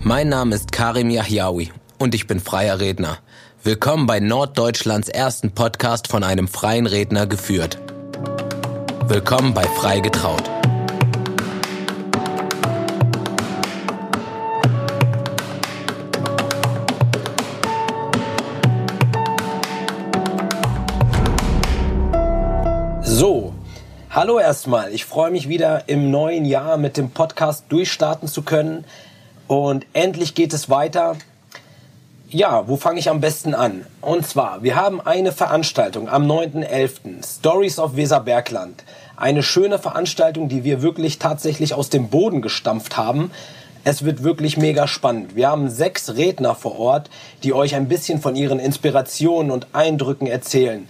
Mein Name ist Karim Yahyaoui und ich bin freier Redner. Willkommen bei Norddeutschlands ersten Podcast von einem freien Redner geführt. Willkommen bei Frei getraut. So, hallo erstmal. Ich freue mich wieder im neuen Jahr mit dem Podcast durchstarten zu können. Und endlich geht es weiter. Ja, wo fange ich am besten an? Und zwar, wir haben eine Veranstaltung am 9.11. Stories of Weserbergland. Eine schöne Veranstaltung, die wir wirklich tatsächlich aus dem Boden gestampft haben. Es wird wirklich mega spannend. Wir haben sechs Redner vor Ort, die euch ein bisschen von ihren Inspirationen und Eindrücken erzählen.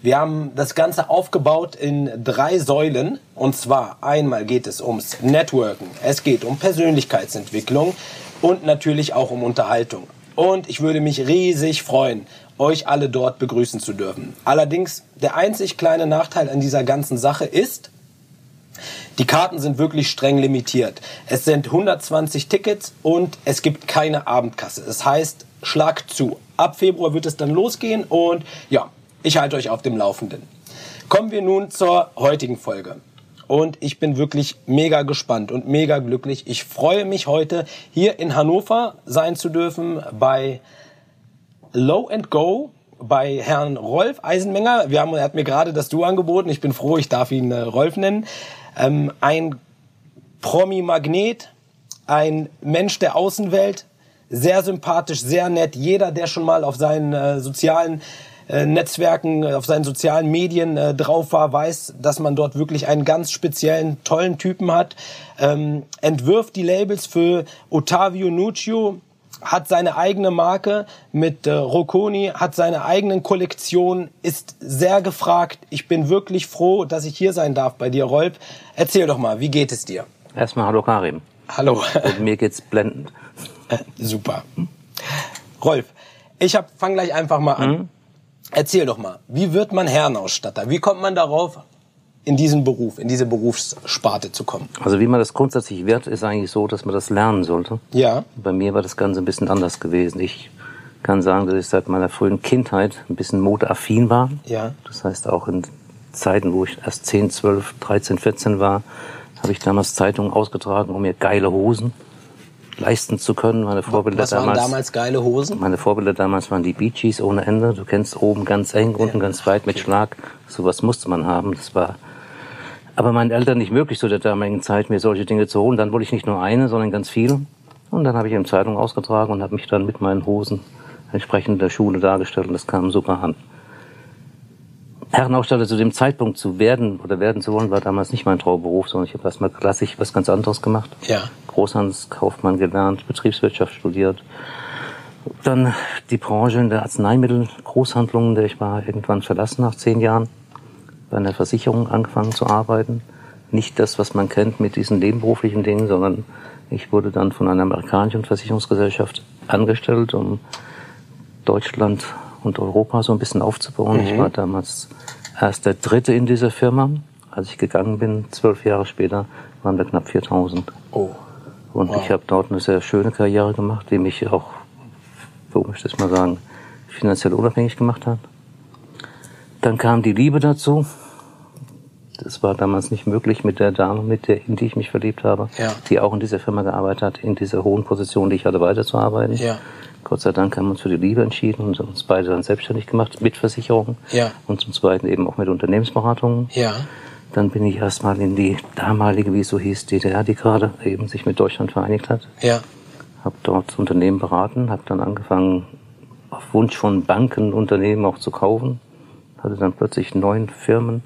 Wir haben das Ganze aufgebaut in drei Säulen. Und zwar einmal geht es ums Networken, es geht um Persönlichkeitsentwicklung und natürlich auch um Unterhaltung. Und ich würde mich riesig freuen, euch alle dort begrüßen zu dürfen. Allerdings, der einzig kleine Nachteil an dieser ganzen Sache ist, die Karten sind wirklich streng limitiert. Es sind 120 Tickets und es gibt keine Abendkasse. Das heißt, schlag zu. Ab Februar wird es dann losgehen und ja, ich halte euch auf dem Laufenden. Kommen wir nun zur heutigen Folge. Und ich bin wirklich mega gespannt und mega glücklich. Ich freue mich heute hier in Hannover sein zu dürfen bei Low and Go bei Herrn Rolf Eisenmenger. Wir haben, er hat mir gerade das Du angeboten. Ich bin froh, ich darf ihn äh, Rolf nennen. Ähm, ein Promi-Magnet, ein Mensch der Außenwelt, sehr sympathisch, sehr nett. Jeder, der schon mal auf seinen äh, sozialen äh, Netzwerken, auf seinen sozialen Medien äh, drauf war, weiß, dass man dort wirklich einen ganz speziellen, tollen Typen hat. Ähm, entwirft die Labels für Ottavio Nuccio, hat seine eigene Marke mit äh, Rocconi, hat seine eigenen Kollektionen, ist sehr gefragt. Ich bin wirklich froh, dass ich hier sein darf bei dir, Rolf. Erzähl doch mal, wie geht es dir? Erstmal hallo Karim. Hallo. Und mir geht's blendend. Äh, super. Rolf, ich hab, fang gleich einfach mal an. Mhm. Erzähl doch mal, wie wird man Herrenausstatter? Wie kommt man darauf, in diesen Beruf, in diese Berufssparte zu kommen? Also wie man das grundsätzlich wird, ist eigentlich so, dass man das lernen sollte. Ja. Bei mir war das Ganze ein bisschen anders gewesen. Ich kann sagen, dass ich seit meiner frühen Kindheit ein bisschen modeaffin war. Ja. Das heißt auch in Zeiten, wo ich erst 10, 12, 13, 14 war, habe ich damals Zeitungen ausgetragen, um mir geile Hosen leisten zu können. Meine Vorbilder Was waren damals, damals geile Hosen? Meine Vorbilder damals waren die Bee Gees ohne Ende. Du kennst oben ganz eng, unten ja, ganz weit mit Schlag. Sowas musste man haben. Das war aber meinen Eltern nicht möglich zu der damaligen Zeit, mir solche Dinge zu holen. Dann wollte ich nicht nur eine, sondern ganz viele. Und dann habe ich in Zeitung ausgetragen und habe mich dann mit meinen Hosen entsprechend der Schule dargestellt und das kam super an. Herrenausstatter zu dem Zeitpunkt zu werden oder werden zu wollen, war damals nicht mein Traumberuf, sondern ich habe erstmal klassisch was ganz anderes gemacht. Ja. Großhandelskaufmann gelernt, Betriebswirtschaft studiert. Dann die Branche in der Arzneimittelgroßhandlung, in der ich war, irgendwann verlassen nach zehn Jahren. Bei einer Versicherung angefangen zu arbeiten. Nicht das, was man kennt mit diesen nebenberuflichen Dingen, sondern ich wurde dann von einer amerikanischen Versicherungsgesellschaft angestellt, um Deutschland und Europa so ein bisschen aufzubauen. Mhm. Ich war damals erst der Dritte in dieser Firma. Als ich gegangen bin, zwölf Jahre später, waren wir knapp 4000. Oh. Und wow. ich habe dort eine sehr schöne Karriere gemacht, die mich auch, so möchte ich mal sagen, finanziell unabhängig gemacht hat. Dann kam die Liebe dazu. Das war damals nicht möglich mit der Dame, mit der, in die ich mich verliebt habe, ja. die auch in dieser Firma gearbeitet hat, in dieser hohen Position, die ich hatte, weiterzuarbeiten. Ja. Gott sei Dank haben wir uns für die Liebe entschieden und uns beide dann selbstständig gemacht mit Versicherungen ja. und zum Zweiten eben auch mit Unternehmensberatungen. Ja. Dann bin ich erstmal in die damalige, wie es so hieß, DDR, die gerade eben sich mit Deutschland vereinigt hat. Ja. Habe dort Unternehmen beraten, habe dann angefangen, auf Wunsch von Banken Unternehmen auch zu kaufen. Hatte dann plötzlich neun Firmen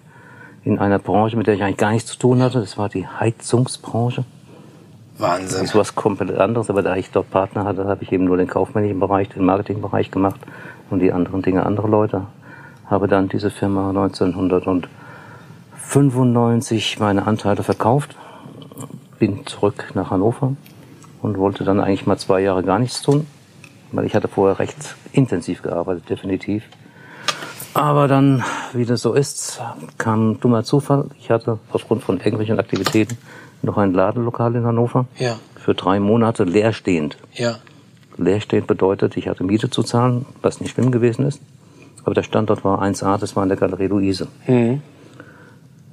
in einer Branche, mit der ich eigentlich gar nichts zu tun hatte. Das war die Heizungsbranche. Wahnsinn. Das ist was komplett anderes, aber da ich dort Partner hatte, habe ich eben nur den kaufmännischen Bereich, den Marketingbereich gemacht und die anderen Dinge andere Leute. Habe dann diese Firma 1995 meine Anteile verkauft, bin zurück nach Hannover und wollte dann eigentlich mal zwei Jahre gar nichts tun, weil ich hatte vorher recht intensiv gearbeitet, definitiv. Aber dann, wie das so ist, kam ein dummer Zufall. Ich hatte aufgrund von irgendwelchen Aktivitäten noch ein Ladenlokal in Hannover ja. für drei Monate leerstehend. Ja. Leerstehend bedeutet, ich hatte Miete zu zahlen, was nicht schlimm gewesen ist. Aber der Standort war 1A, das war in der Galerie Luise.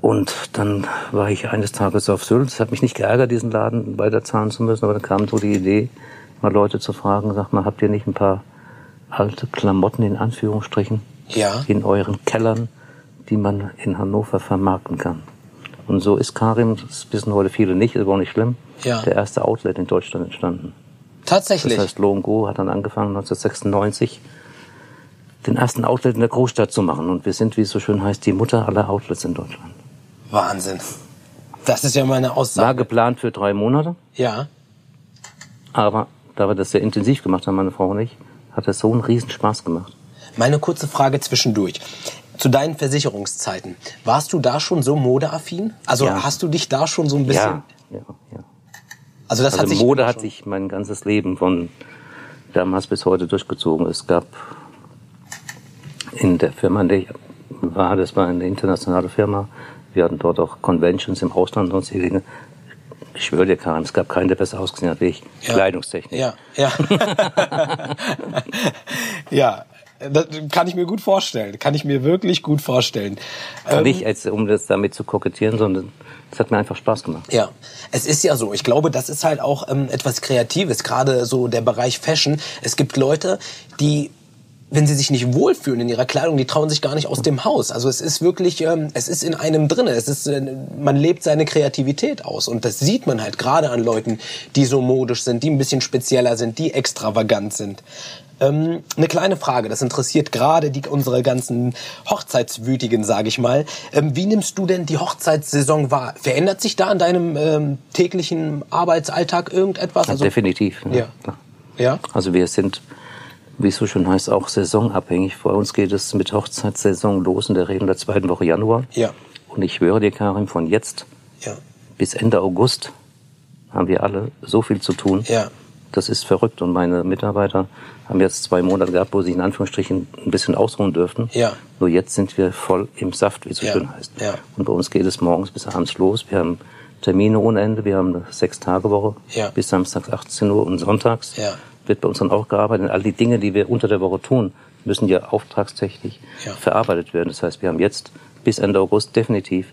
Und dann war ich eines Tages auf Sylt. Es hat mich nicht geärgert, diesen Laden weiter zahlen zu müssen, aber dann kam so die Idee, mal Leute zu fragen, sag mal, habt ihr nicht ein paar alte Klamotten in Anführungsstrichen Ja. in euren Kellern, die man in Hannover vermarkten kann? Und so ist Karim, das wissen heute viele nicht, ist aber auch nicht schlimm, Ja. der erste Outlet in Deutschland entstanden. Tatsächlich. Das heißt, Lo Go hat dann angefangen 1996 den ersten Outlet in der Großstadt zu machen. Und wir sind, wie es so schön heißt, die Mutter aller Outlets in Deutschland. Wahnsinn. Das ist ja meine War Aussage. geplant für drei Monate, Ja. aber da wir das sehr intensiv gemacht haben, meine Frau und ich, hat es so einen riesen Spaß gemacht. Meine kurze Frage zwischendurch. Zu deinen Versicherungszeiten. Warst du da schon so modeaffin? Also Ja. hast du dich da schon so ein bisschen. Ja, ja, ja. Also das hat Also sich Mode hat sich mein ganzes Leben von damals bis heute durchgezogen. Es gab in der Firma, in der ich war, das war eine internationale Firma. Wir hatten dort auch Conventions im Ausland und sonstige Dinge. Ich schwöre dir, Karin, es gab keinen, der besser ausgesehen hat wie ich. Ja. Kleidungstechnik. Ja, ja. ja, das kann ich mir gut vorstellen. Kann ich mir wirklich gut vorstellen. Ähm, Nicht, als, um das damit zu kokettieren, sondern es hat mir einfach Spaß gemacht. Ja, es ist ja so. Ich glaube, das ist halt auch ähm, etwas Kreatives, gerade so der Bereich Fashion. Es gibt Leute, die wenn sie sich nicht wohlfühlen in ihrer Kleidung, die trauen sich gar nicht aus dem Haus. Also es ist wirklich, ähm, es ist in einem drinne. Es ist, äh, man lebt seine Kreativität aus und das sieht man halt gerade an Leuten, die so modisch sind, die ein bisschen spezieller sind, die extravagant sind. Ähm, eine kleine Frage, das interessiert gerade die unsere ganzen Hochzeitswütigen, sage ich mal. Ähm, wie nimmst du denn die Hochzeitssaison wahr? Verändert sich da in deinem ähm, täglichen Arbeitsalltag irgendetwas? Also, Definitiv. Ja. klar. Ja. Also wir sind, wie es so schön heißt, auch saisonabhängig. Bei uns geht es mit Hochzeitssaison los in der Regel in der zweiten Woche Januar. Ja. Und ich schwöre dir, Karim, von jetzt Ja. bis Ende August haben wir alle so viel zu tun. Ja. Das ist verrückt. Und meine Mitarbeiter haben jetzt zwei Monate gehabt, wo sie in Anführungsstrichen ein bisschen ausruhen dürften. Ja. Nur jetzt sind wir voll im Saft, wie es so Ja. schön heißt. Ja. Und bei uns geht es morgens bis abends los. Wir haben Termine ohne Ende. Wir haben eine Sechs-Tage-Woche Ja. bis samstags 18 Uhr und sonntags Ja. Wird bei uns dann auch gearbeitet. Und all die Dinge, die wir unter der Woche tun, müssen ja auftragstechnisch Ja. verarbeitet werden. Das heißt, wir haben jetzt bis Ende August definitiv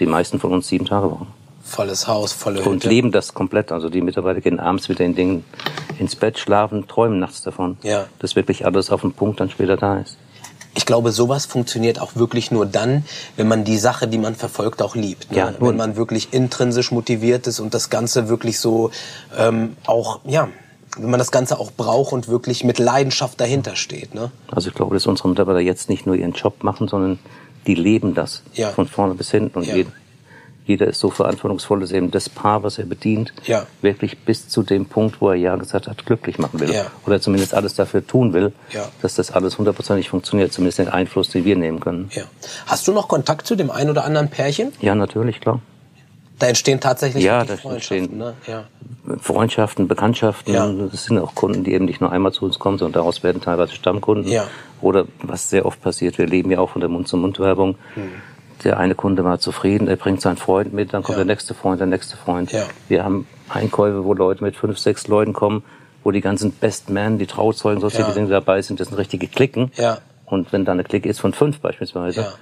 die meisten von uns sieben Tage Wochen Volles Haus, volle und Hütte. leben das komplett. Also die Mitarbeiter gehen abends mit den Dingen ins Bett, schlafen, träumen nachts davon. Ja. Dass wirklich alles auf den Punkt dann später da ist. Ich glaube, sowas funktioniert auch wirklich nur dann, wenn man die Sache, die man verfolgt, auch liebt. Ne? Ja, wenn man wirklich intrinsisch motiviert ist und das Ganze wirklich so ähm, auch, ja, wenn man das Ganze auch braucht und wirklich mit Leidenschaft dahinter steht. Ne? Also ich glaube, dass unsere Mitarbeiter jetzt nicht nur ihren Job machen, sondern die leben das Ja. von vorne bis hinten. Und Ja. jeder, jeder ist so verantwortungsvoll, dass eben das Paar, was er bedient, Ja. wirklich bis zu dem Punkt, wo er ja gesagt hat, glücklich machen will. Ja. Oder zumindest alles dafür tun will, Ja. dass das alles hundertprozentig funktioniert. Zumindest den Einfluss, den wir nehmen können. Ja. Hast du noch Kontakt zu dem ein oder anderen Pärchen? Ja, natürlich, klar. Da entstehen tatsächlich Ja, da Freundschaften. entstehen- Ne? Ja. Freundschaften, Bekanntschaften. Ja. Das sind auch Kunden, die eben nicht nur einmal zu uns kommen, sondern daraus werden teilweise Stammkunden. Ja. Oder was sehr oft passiert, wir leben ja auch von der Mund-zu-Mund-Werbung. Der eine Kunde war zufrieden, er bringt seinen Freund mit, dann kommt Ja. der nächste Freund, der nächste Freund. Ja. Wir haben Einkäufe, wo Leute mit fünf, sechs Leuten kommen, wo die ganzen Best Men, die Trauzeugen, solche. Dinge dabei sind. Das sind richtige Klicken. Ja. Und wenn da eine Clique ist von fünf beispielsweise, ja.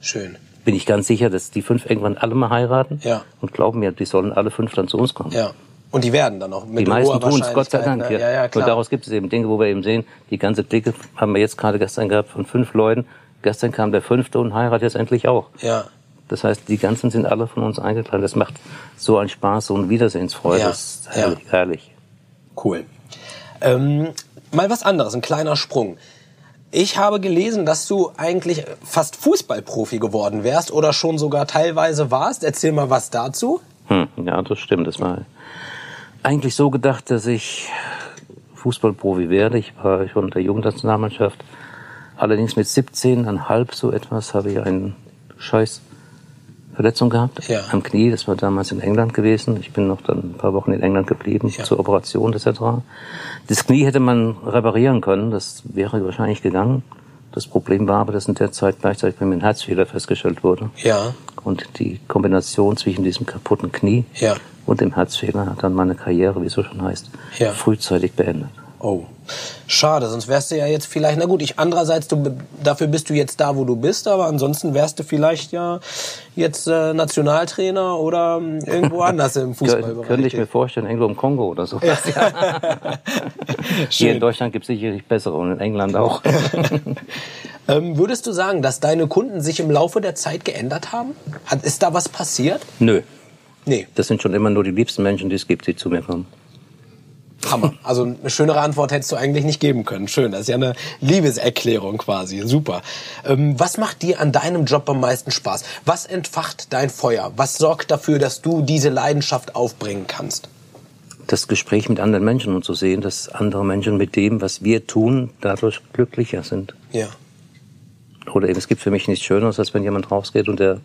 Schön. Bin ich ganz sicher, dass die fünf irgendwann alle mal heiraten. Ja. Und glauben mir, die sollen alle fünf dann zu uns kommen. Ja. Und die werden dann auch mit Die meisten tun es, Gott sei Dank. Ne? Ja, ja, klar. Und daraus gibt es eben Dinge, wo wir eben sehen, die ganze Clique haben wir jetzt gerade gestern gehabt von fünf Leuten. Gestern kam der fünfte und heiratet jetzt endlich auch. ja. Das heißt, die ganzen sind alle von uns eingeladen. Das macht so einen Spaß, so eine Wiedersehensfreude. Ja. Das ist herrlich, herrlich. Cool. Ähm, mal was anderes, ein kleiner Sprung. Ich habe gelesen, dass du eigentlich fast Fußballprofi geworden wärst oder schon sogar teilweise warst. Erzähl mal was dazu. Hm, ja, das stimmt. Das war eigentlich so gedacht, dass ich Fußballprofi werde. Ich war schon in der Jugendnationalmannschaft. Allerdings mit 17,5 so etwas habe ich einen Scheiß Verletzung gehabt Ja. am Knie. Das war damals in England gewesen. Ich bin noch dann ein paar Wochen in England geblieben Ja. zur Operation etc. Das Knie hätte man reparieren können. Das wäre wahrscheinlich gegangen. Das Problem war aber, dass in der Zeit gleichzeitig bei mir ein Herzfehler festgestellt wurde. Ja, Und die Kombination zwischen diesem kaputten Knie ja, und im Herzfehler hat dann meine Karriere, wie es so schon heißt, Ja. frühzeitig beendet. Oh. Schade, sonst wärst du ja jetzt vielleicht, na gut, ich andererseits, du, dafür bist du jetzt da, wo du bist, aber ansonsten wärst du vielleicht ja jetzt äh, Nationaltrainer oder ähm, irgendwo anders im Fußballbereich. Könnte ich mir vorstellen, irgendwo im Kongo oder so. Hier in Deutschland gibt es sicherlich bessere und in England auch. Ähm, würdest du sagen, dass deine Kunden sich im Laufe der Zeit geändert haben? Hat, ist da was passiert? Nö, Nee, das sind schon immer nur die liebsten Menschen, die es gibt, die zu mir kommen. Hammer. Also eine schönere Antwort hättest du eigentlich nicht geben können. Schön, das ist ja eine Liebeserklärung quasi. Super. Ähm, was macht dir an deinem Job am meisten Spaß? Was entfacht dein Feuer? Was sorgt dafür, dass du diese Leidenschaft aufbringen kannst? Das Gespräch mit anderen Menschen und zu sehen, dass andere Menschen mit dem, was wir tun, dadurch glücklicher sind. Ja. Oder eben, es gibt für mich nichts Schöneres, als wenn jemand rausgeht und der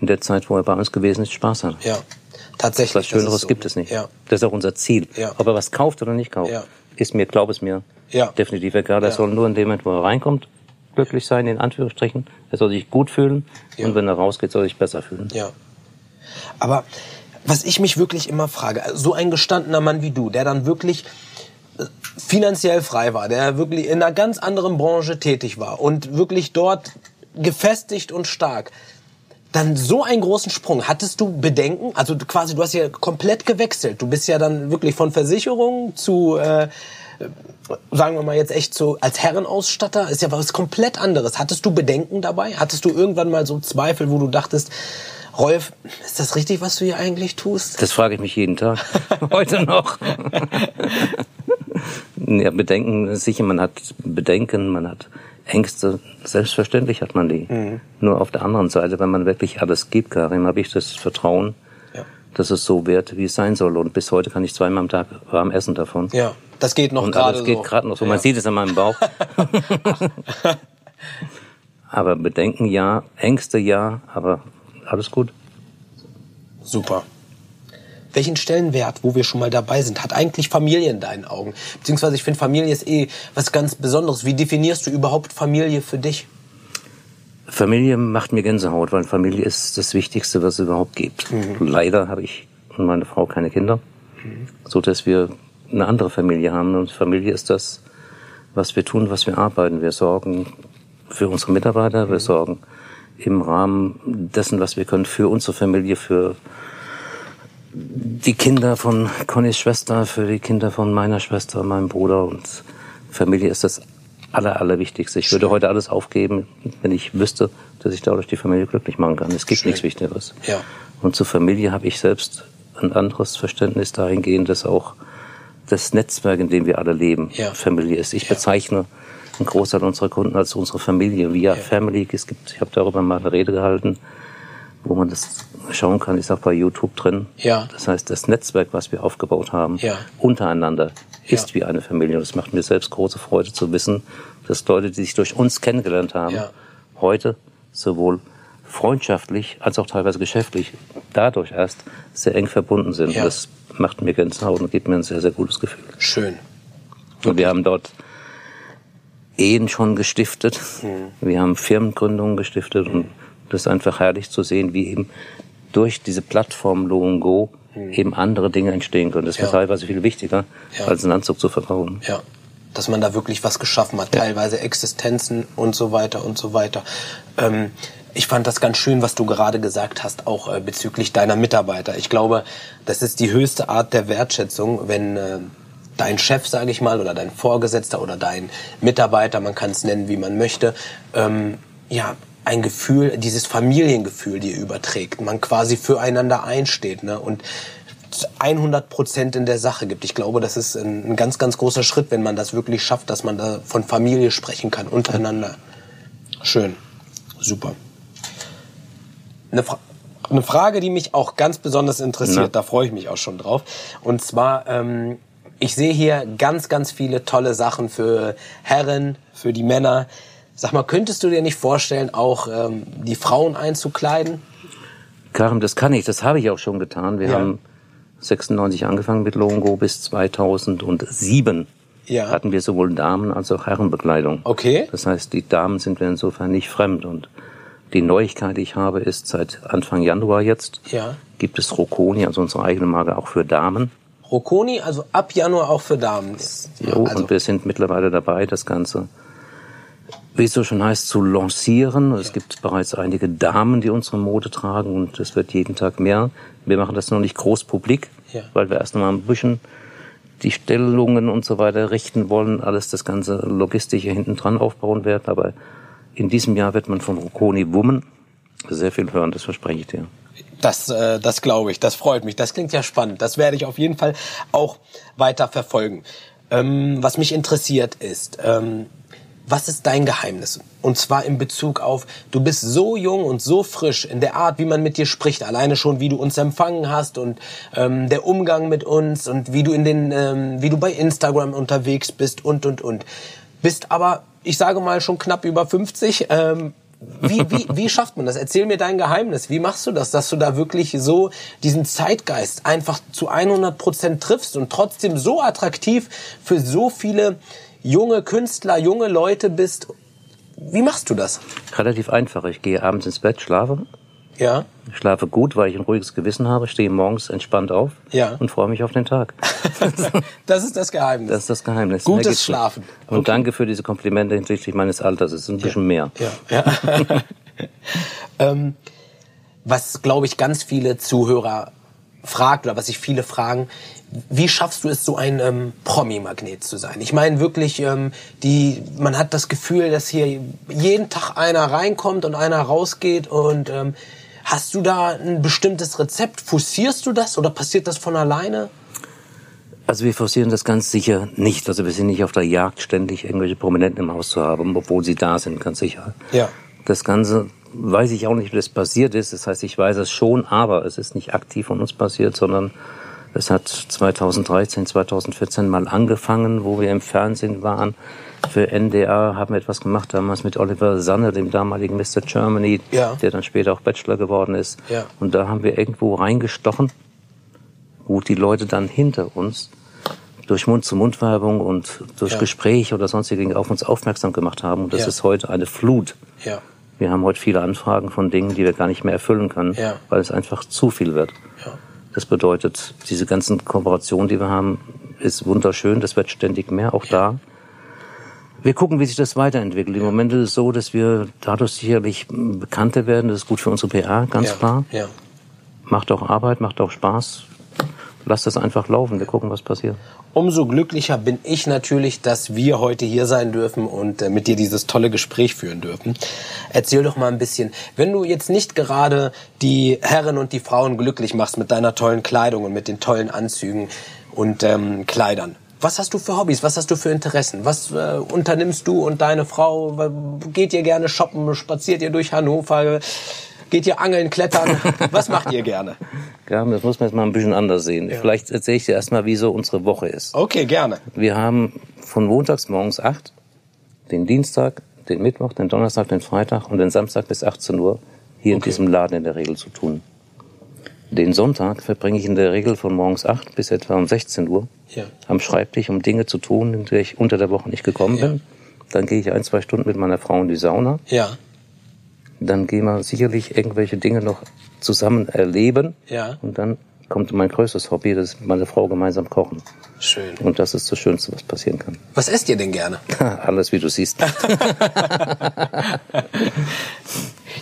in der Zeit, wo er bei uns gewesen ist, Spaß hat. Ja. Tatsächlich. Was Schöneres so. gibt es nicht. Ja. Das ist auch unser Ziel. Ja. Ob er was kauft oder nicht kauft, Ja. ist mir, glaub es mir, Ja. definitiv egal. Er soll nur in dem Moment, wo er reinkommt, glücklich sein, in Anführungsstrichen. Er soll sich gut fühlen. Ja. Und wenn er rausgeht, soll er sich besser fühlen. Ja. Aber was ich mich wirklich immer frage, so ein gestandener Mann wie du, der dann wirklich äh, finanziell frei war, der wirklich in einer ganz anderen Branche tätig war und wirklich dort gefestigt und stark, dann so einen großen Sprung. Hattest du Bedenken? Also du quasi, du hast ja komplett gewechselt. Du bist ja dann wirklich von Versicherung zu, äh, sagen wir mal jetzt echt so, als Herrenausstatter ist ja was komplett anderes. Hattest du Bedenken dabei? Hattest du irgendwann mal so Zweifel, wo du dachtest, Rolf, ist das richtig, was du hier eigentlich tust? Das frage ich mich jeden Tag. Heute noch. ja, Bedenken, sicher, man hat Bedenken, man hat Ängste. Selbstverständlich hat man die. Mhm. Nur auf der anderen Seite, wenn man wirklich alles gibt, Karim, habe ich das Vertrauen, Ja. dass es so wird, wie es sein soll. Und bis heute kann ich zweimal am Tag warm essen davon. Ja, das geht noch gerade alles geht gerade noch so. Ja. Man sieht es an meinem Bauch. aber Bedenken ja, Ängste ja, aber alles gut. Super. Welchen Stellenwert, wo wir schon mal dabei sind, hat eigentlich Familie in deinen Augen? Beziehungsweise ich finde, Familie ist eh was ganz Besonderes. Wie definierst du überhaupt Familie für dich? Familie macht mir Gänsehaut, weil Familie ist das Wichtigste, was es überhaupt gibt. Leider habe ich und meine Frau keine Kinder, so dass wir eine andere Familie haben. Und Familie ist das, was wir tun, was wir arbeiten. Wir sorgen für unsere Mitarbeiter, wir sorgen im Rahmen dessen, was wir können, für unsere Familie, für die Kinder von Connys Schwester, für die Kinder von meiner Schwester, meinem Bruder und Familie ist das aller, allerwichtigste. Ich würde heute alles aufgeben, wenn ich wüsste, dass ich dadurch die Familie glücklich machen kann. Es gibt Schön. nichts Wichtigeres. Ja. Und zur Familie habe ich selbst ein anderes Verständnis dahingehend, dass auch das Netzwerk, in dem wir alle leben, Ja. Familie ist. Ich bezeichne einen Großteil unserer Kunden als unsere Familie, via Family. Es gibt, ich habe darüber mal eine Rede gehalten, wo man das schauen kann, ist auch bei YouTube drin. Ja. Das heißt, das Netzwerk, was wir aufgebaut haben, Ja. untereinander, ist Ja. wie eine Familie. Und es macht mir selbst große Freude zu wissen, dass Leute, die sich durch uns kennengelernt haben, Ja. heute sowohl freundschaftlich als auch teilweise geschäftlich dadurch erst sehr eng verbunden sind. Ja. Das macht mir Gänsehaut und gibt mir ein sehr, sehr gutes Gefühl. Schön. Und wir haben dort Ehen schon gestiftet. Wir haben Firmengründungen gestiftet und das ist einfach herrlich zu sehen, wie eben durch diese Plattform Low Go eben andere Dinge entstehen können. Das Ja. wäre teilweise viel wichtiger, Ja. als einen Anzug zu verkaufen. Ja. Dass man da wirklich was geschaffen hat, teilweise Existenzen und so weiter und so weiter. Ähm, ich fand das ganz schön, was du gerade gesagt hast, auch äh, bezüglich deiner Mitarbeiter. Ich glaube, das ist die höchste Art der Wertschätzung, wenn äh, dein Chef, sage ich mal, oder dein Vorgesetzter oder dein Mitarbeiter, man kann es nennen, wie man möchte, ähm, ja, ein Gefühl, dieses Familiengefühl dir überträgt, man quasi füreinander einsteht ne? und 100 Prozent in der Sache gibt. Ich glaube, das ist ein, ganz, ganz großer Schritt, wenn man das wirklich schafft, dass man da von Familie sprechen kann, untereinander. Schön. Super. Eine, Fra eine Frage, die mich auch ganz besonders interessiert, Na. da freue ich mich auch schon drauf. Und zwar, ähm, ich sehe hier ganz, ganz viele tolle Sachen für Herren, für die Männer. Sag mal, könntest du dir nicht vorstellen, auch ähm, die Frauen einzukleiden? Karim, das kann ich, das habe ich auch schon getan. Wir Ja. haben 96 angefangen mit Longo bis 2007 Ja. hatten wir sowohl Damen- als auch Herrenbekleidung. Okay. Das heißt, die Damen sind mir insofern nicht fremd und Die Neuigkeit, die ich habe, ist seit Anfang Januar jetzt Ja. gibt es Rocconi, also unsere eigene Marke auch für Damen. Rocconi, also ab Januar auch für Damen. Jo, also, und wir sind mittlerweile dabei, das Ganze, wie es so schon heißt, zu lancieren. Es gibt bereits einige Damen, die unsere Mode tragen und es wird jeden Tag mehr. Wir machen das noch nicht groß publik, Ja. weil wir erst noch mal ein bisschen die Stellungen und so weiter richten wollen, alles das ganze Logistische hinten dran aufbauen werden. Aber in diesem Jahr wird man von Rocconi Woman sehr viel hören, das verspreche ich dir. Das, äh, das glaube ich, das freut mich. Das klingt ja spannend. Das werde ich auf jeden Fall auch weiter verfolgen. Ähm, was mich interessiert ist, ähm, was ist dein Geheimnis? Und zwar in Bezug auf, du bist so jung und so frisch in der Art, wie man mit dir spricht. Alleine schon, wie du uns empfangen hast und ähm, der Umgang mit uns und wie du in den, ähm, wie du bei Instagram unterwegs bist und und und. Bist aber, ich sage mal, schon knapp über 50. Ähm, wie, wie, wie schafft man das? Erzähl mir dein Geheimnis. Wie machst du das, dass du da wirklich so diesen Zeitgeist einfach zu 100 Prozent triffst und trotzdem so attraktiv für so viele junge Künstler, junge Leute bist? Wie machst du das? Relativ einfach. Ich gehe abends ins Bett, schlafe, Ja, Ich schlafe gut, weil ich ein ruhiges Gewissen habe, stehe morgens entspannt auf Ja. und freue mich auf den Tag. das ist das Geheimnis. Das ist das Geheimnis. Gutes. Schlafen. Und danke für diese Komplimente hinsichtlich meines Alters. Es ist ein bisschen mehr. Ja, ja. ähm, was, glaube ich, ganz viele Zuhörer fragt oder was sich viele fragen, wie schaffst du es, so ein ähm, Promi-Magnet zu sein? Ich meine wirklich, ähm, die, man hat das Gefühl, dass hier jeden Tag einer reinkommt und einer rausgeht und ähm, hast du da ein bestimmtes Rezept? Forcierst du das oder passiert das von alleine? Also wir forcieren das ganz sicher nicht. Also wir sind nicht auf der Jagd, ständig irgendwelche Prominenten im Haus zu haben, obwohl sie da sind, ganz sicher. Ja. Das Ganze weiß ich auch nicht, wie das passiert ist. Das heißt, ich weiß es schon, aber es ist nicht aktiv von uns passiert, sondern es hat 2013, 2014 mal angefangen, wo wir im Fernsehen waren. Für NDR haben wir etwas gemacht, damals mit Oliver Sanne, dem damaligen Mr. Germany, Ja. der dann später auch Bachelor geworden ist. Ja. Und da haben wir irgendwo reingestochen, wo die Leute dann hinter uns durch Mund-zu-Mund-Werbung und durch Ja. Gespräch oder sonstige Dinge auf uns aufmerksam gemacht haben. Und das ist heute eine Flut. Ja. Wir haben heute viele Anfragen von Dingen, die wir gar nicht mehr erfüllen können, Ja. weil es einfach zu viel wird. Ja. Das bedeutet, diese ganzen Kooperationen, die wir haben, ist wunderschön. Das wird ständig mehr, auch da. Wir gucken, wie sich das weiterentwickelt. Im Moment ist es so, dass wir dadurch sicherlich bekannter werden. Das ist gut für unsere PA, ganz ja. klar. Ja. Macht auch Arbeit, macht auch Spaß. Lass das einfach laufen. Wir gucken, was passiert. Umso glücklicher bin ich natürlich, dass wir heute hier sein dürfen und äh, mit dir dieses tolle Gespräch führen dürfen. Erzähl doch mal ein bisschen, wenn du jetzt nicht gerade die Herren und die Frauen glücklich machst mit deiner tollen Kleidung und mit den tollen Anzügen und ähm, Kleidern. Was hast du für Hobbys? Was hast du für Interessen? Was äh, unternimmst du und deine Frau? Geht ihr gerne shoppen? Spaziert ihr durch Hannover? Geht ihr angeln, klettern? Was macht ihr gerne? Ja, das muss man jetzt mal ein bisschen anders sehen. Vielleicht erzähle ich dir erstmal, wie so unsere Woche ist. Okay, gerne. Wir haben von montags morgens 8, den Dienstag, den Mittwoch, den Donnerstag, den Freitag und den Samstag bis 18 Uhr hier in Okay. diesem Laden in der Regel zu tun. Den Sonntag verbringe ich in der Regel von morgens 8 bis etwa um 16 Uhr Ja. am Schreibtisch, um Dinge zu tun, in der ich unter der Woche nicht gekommen Ja. bin. Dann gehe ich ein, zwei Stunden mit meiner Frau in die Sauna. Ja. Dann gehen wir sicherlich irgendwelche Dinge noch zusammen erleben. Ja. Und dann kommt mein größtes Hobby, das ist mit meiner Frau gemeinsam kochen. Schön. Und das ist das Schönste, was passieren kann. Was esst ihr denn gerne? Alles, wie du siehst.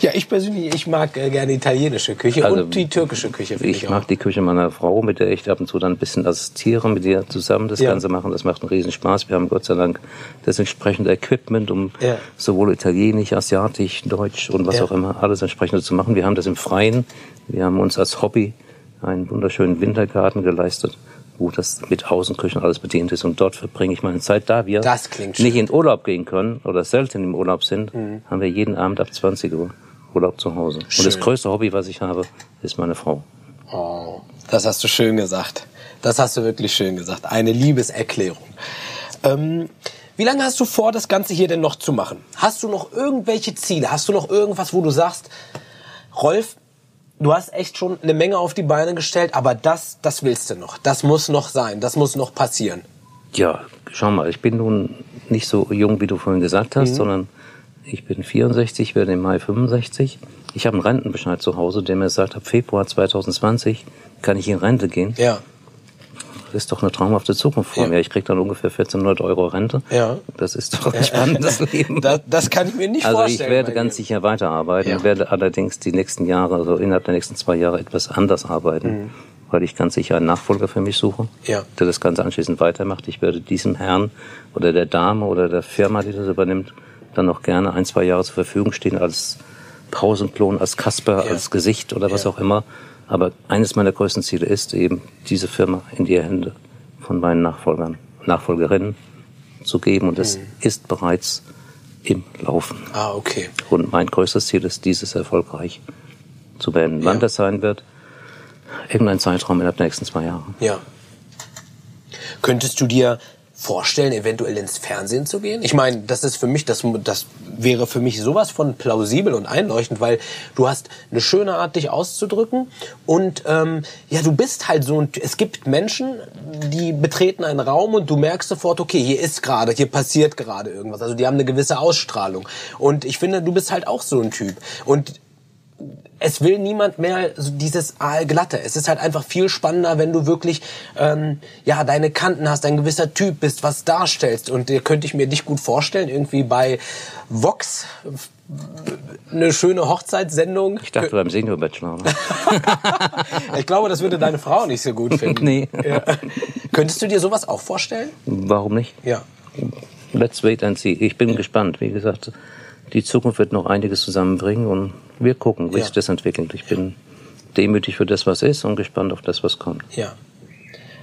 Ja, ich persönlich, ich mag äh, gerne italienische Küche Also, und die türkische Küche. Ich auch. mag die Küche meiner Frau, mit der ich ab und zu dann ein bisschen assistiere, mit ihr zusammen das Ja. Ganze machen. Das macht einen riesen Spaß. Wir haben Gott sei Dank das entsprechende Equipment, um Ja. sowohl italienisch, asiatisch, deutsch und was Ja. auch immer alles entsprechend zu machen. Wir haben das im Freien. Wir haben uns als Hobby einen wunderschönen Wintergarten geleistet, wo das mit Außenküchen alles bedient ist. Und dort verbringe ich meine Zeit. Da wir nicht in Urlaub gehen können oder selten im Urlaub sind, Mhm. haben wir jeden Abend ab 20 Uhr Urlaub zu Hause. Und das Schön. größte Hobby, was ich habe, ist meine Frau. Oh, das hast du schön gesagt. Das hast du wirklich schön gesagt. Eine Liebeserklärung. Ähm, wie lange hast du vor, das Ganze hier denn noch zu machen? Hast du noch irgendwelche Ziele? Hast du noch irgendwas, wo du sagst, Rolf, du hast echt schon eine Menge auf die Beine gestellt, aber das, das willst du noch. Das muss noch sein. Das muss noch passieren. Ja, schau mal, ich bin nun nicht so jung, wie du vorhin gesagt Mhm. hast, sondern Ich bin 64, werde im Mai 65. Ich habe einen Rentenbescheid zu Hause, der mir sagt, ab Februar 2020 kann ich in Rente gehen. Ja. Das ist doch eine traumhafte Zukunft vor Ja. mir. Ich kriege dann ungefähr 1400 Euro Rente. Ja. Das ist doch ein spannendes Leben. Das, das kann ich mir nicht Also ich vorstellen. werde bei ganz dir. sicher weiterarbeiten, Ja. werde allerdings die nächsten Jahre, also innerhalb der nächsten zwei Jahre etwas anders arbeiten, weil ich ganz sicher einen Nachfolger für mich suche, Mhm. Ja. der das Ganze anschließend weitermacht. Ich werde diesem Herrn oder der Dame oder der Firma, die das übernimmt, dann noch gerne ein, zwei Jahre zur Verfügung stehen als Pausenklon, als Kasper, Ja. als Gesicht oder was Ja. auch immer. Aber eines meiner größten Ziele ist eben, diese Firma in die Hände von meinen Nachfolgern, Nachfolgerinnen zu geben. Und es Mhm. ist bereits im Laufen. Ah, okay. Und mein größtes Ziel ist, dieses erfolgreich zu beenden. Wann Ja. das sein wird, irgendein Zeitraum innerhalb der nächsten zwei Jahre. Ja. Könntest du dir vorstellen, eventuell ins Fernsehen zu gehen? Ich meine, das ist für mich, das, das wäre für mich sowas von plausibel und einleuchtend, weil du hast eine schöne Art, dich auszudrücken und ähm, ja, du bist halt so ein, es gibt Menschen, die betreten einen Raum und du merkst sofort, okay, hier ist gerade, hier passiert gerade irgendwas. Also die haben eine gewisse Ausstrahlung und ich finde, du bist halt auch so ein Typ und es will niemand mehr dieses Aalglatte. Es ist halt einfach viel spannender, wenn du wirklich ähm, ja deine Kanten hast, ein gewisser Typ bist, was darstellst. Und äh, könnte ich mir dich gut vorstellen, irgendwie bei Vox eine schöne Hochzeitssendung. Ich dachte beim Senior-Bachelor. ne? ich glaube, das würde deine Frau nicht so gut finden. Nee. Ja. Könntest du dir sowas auch vorstellen? Warum nicht? Ja. Let's wait and see. Ich bin gespannt. Wie gesagt, die Zukunft wird noch einiges zusammenbringen und wir gucken, wie Ja. sich das entwickelt. Ich bin demütig für das, was ist und gespannt auf das, was kommt. Ja.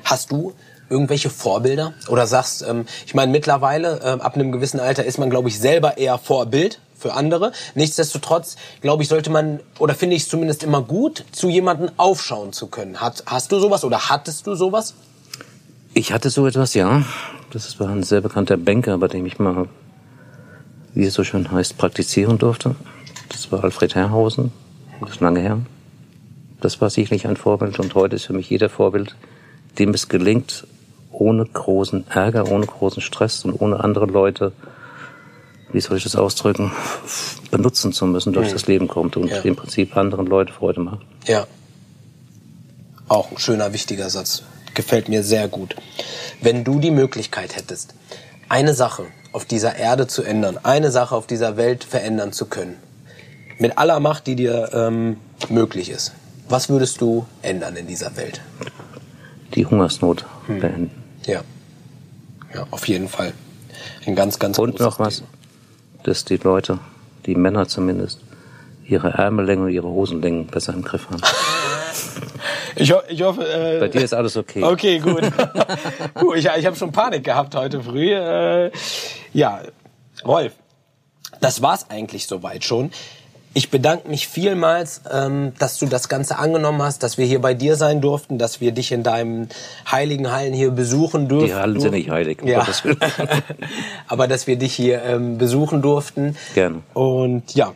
Hast du irgendwelche Vorbilder? Oder sagst, ähm, ich meine, mittlerweile, ähm, ab einem gewissen Alter ist man, glaube ich, selber eher Vorbild für andere. Nichtsdestotrotz, glaube ich, sollte man, oder finde ich es zumindest immer gut, zu jemandem aufschauen zu können. Hat, hast du sowas oder hattest du sowas? Ich hatte so etwas, ja. Das war ein sehr bekannter Banker, bei dem ich mal, wie es so schön heißt, praktizieren durfte. Das war Alfred Herrhausen. Das ist lange her. Das war sicherlich ein Vorbild und heute ist für mich jeder Vorbild, dem es gelingt, ohne großen Ärger, ohne großen Stress und ohne andere Leute, wie soll ich das ausdrücken, benutzen zu müssen, durch das Leben kommt und Ja. im Prinzip anderen Leute Freude macht. Ja. Auch ein schöner, wichtiger Satz. Gefällt mir sehr gut. Wenn du die Möglichkeit hättest, eine Sache auf dieser Erde zu ändern, eine Sache auf dieser Welt verändern zu können, mit aller Macht, die dir ähm, möglich ist, was würdest du ändern in dieser Welt? Die Hungersnot Hm. beenden. Ja. Ja, auf jeden Fall. Ein ganz, ganz Und noch was, Thema. dass die Leute, die Männer zumindest, ihre Ärmellänge und ihre Hosenlängen besser im Griff haben. Ich, ho ich hoffe. Äh, Bei dir ist alles okay. Okay, gut. Puh, ich ich habe schon Panik gehabt heute früh. Äh, ja, Rolf, das war's eigentlich soweit schon. Ich bedanke mich vielmals, ähm, dass du das Ganze angenommen hast, dass wir hier bei dir sein durften, dass wir dich in deinem heiligen Hallen hier besuchen durften. Die Hallen sind nicht heilig, um Ja. Aber dass wir dich hier ähm, besuchen durften. Gerne. Und ja,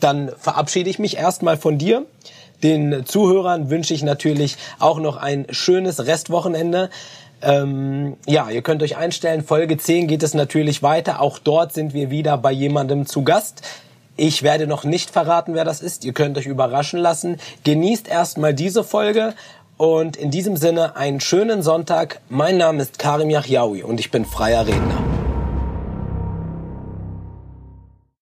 dann verabschiede ich mich erstmal von dir. Den Zuhörern wünsche ich natürlich auch noch ein schönes Restwochenende. Ähm, ja, ihr könnt euch einstellen, Folge 10 geht es natürlich weiter. Auch dort sind wir wieder bei jemandem zu Gast. Ich werde noch nicht verraten, wer das ist. Ihr könnt euch überraschen lassen. Genießt erstmal diese Folge und in diesem Sinne einen schönen Sonntag. Mein Name ist Karim Yahyaoui und ich bin freier Redner.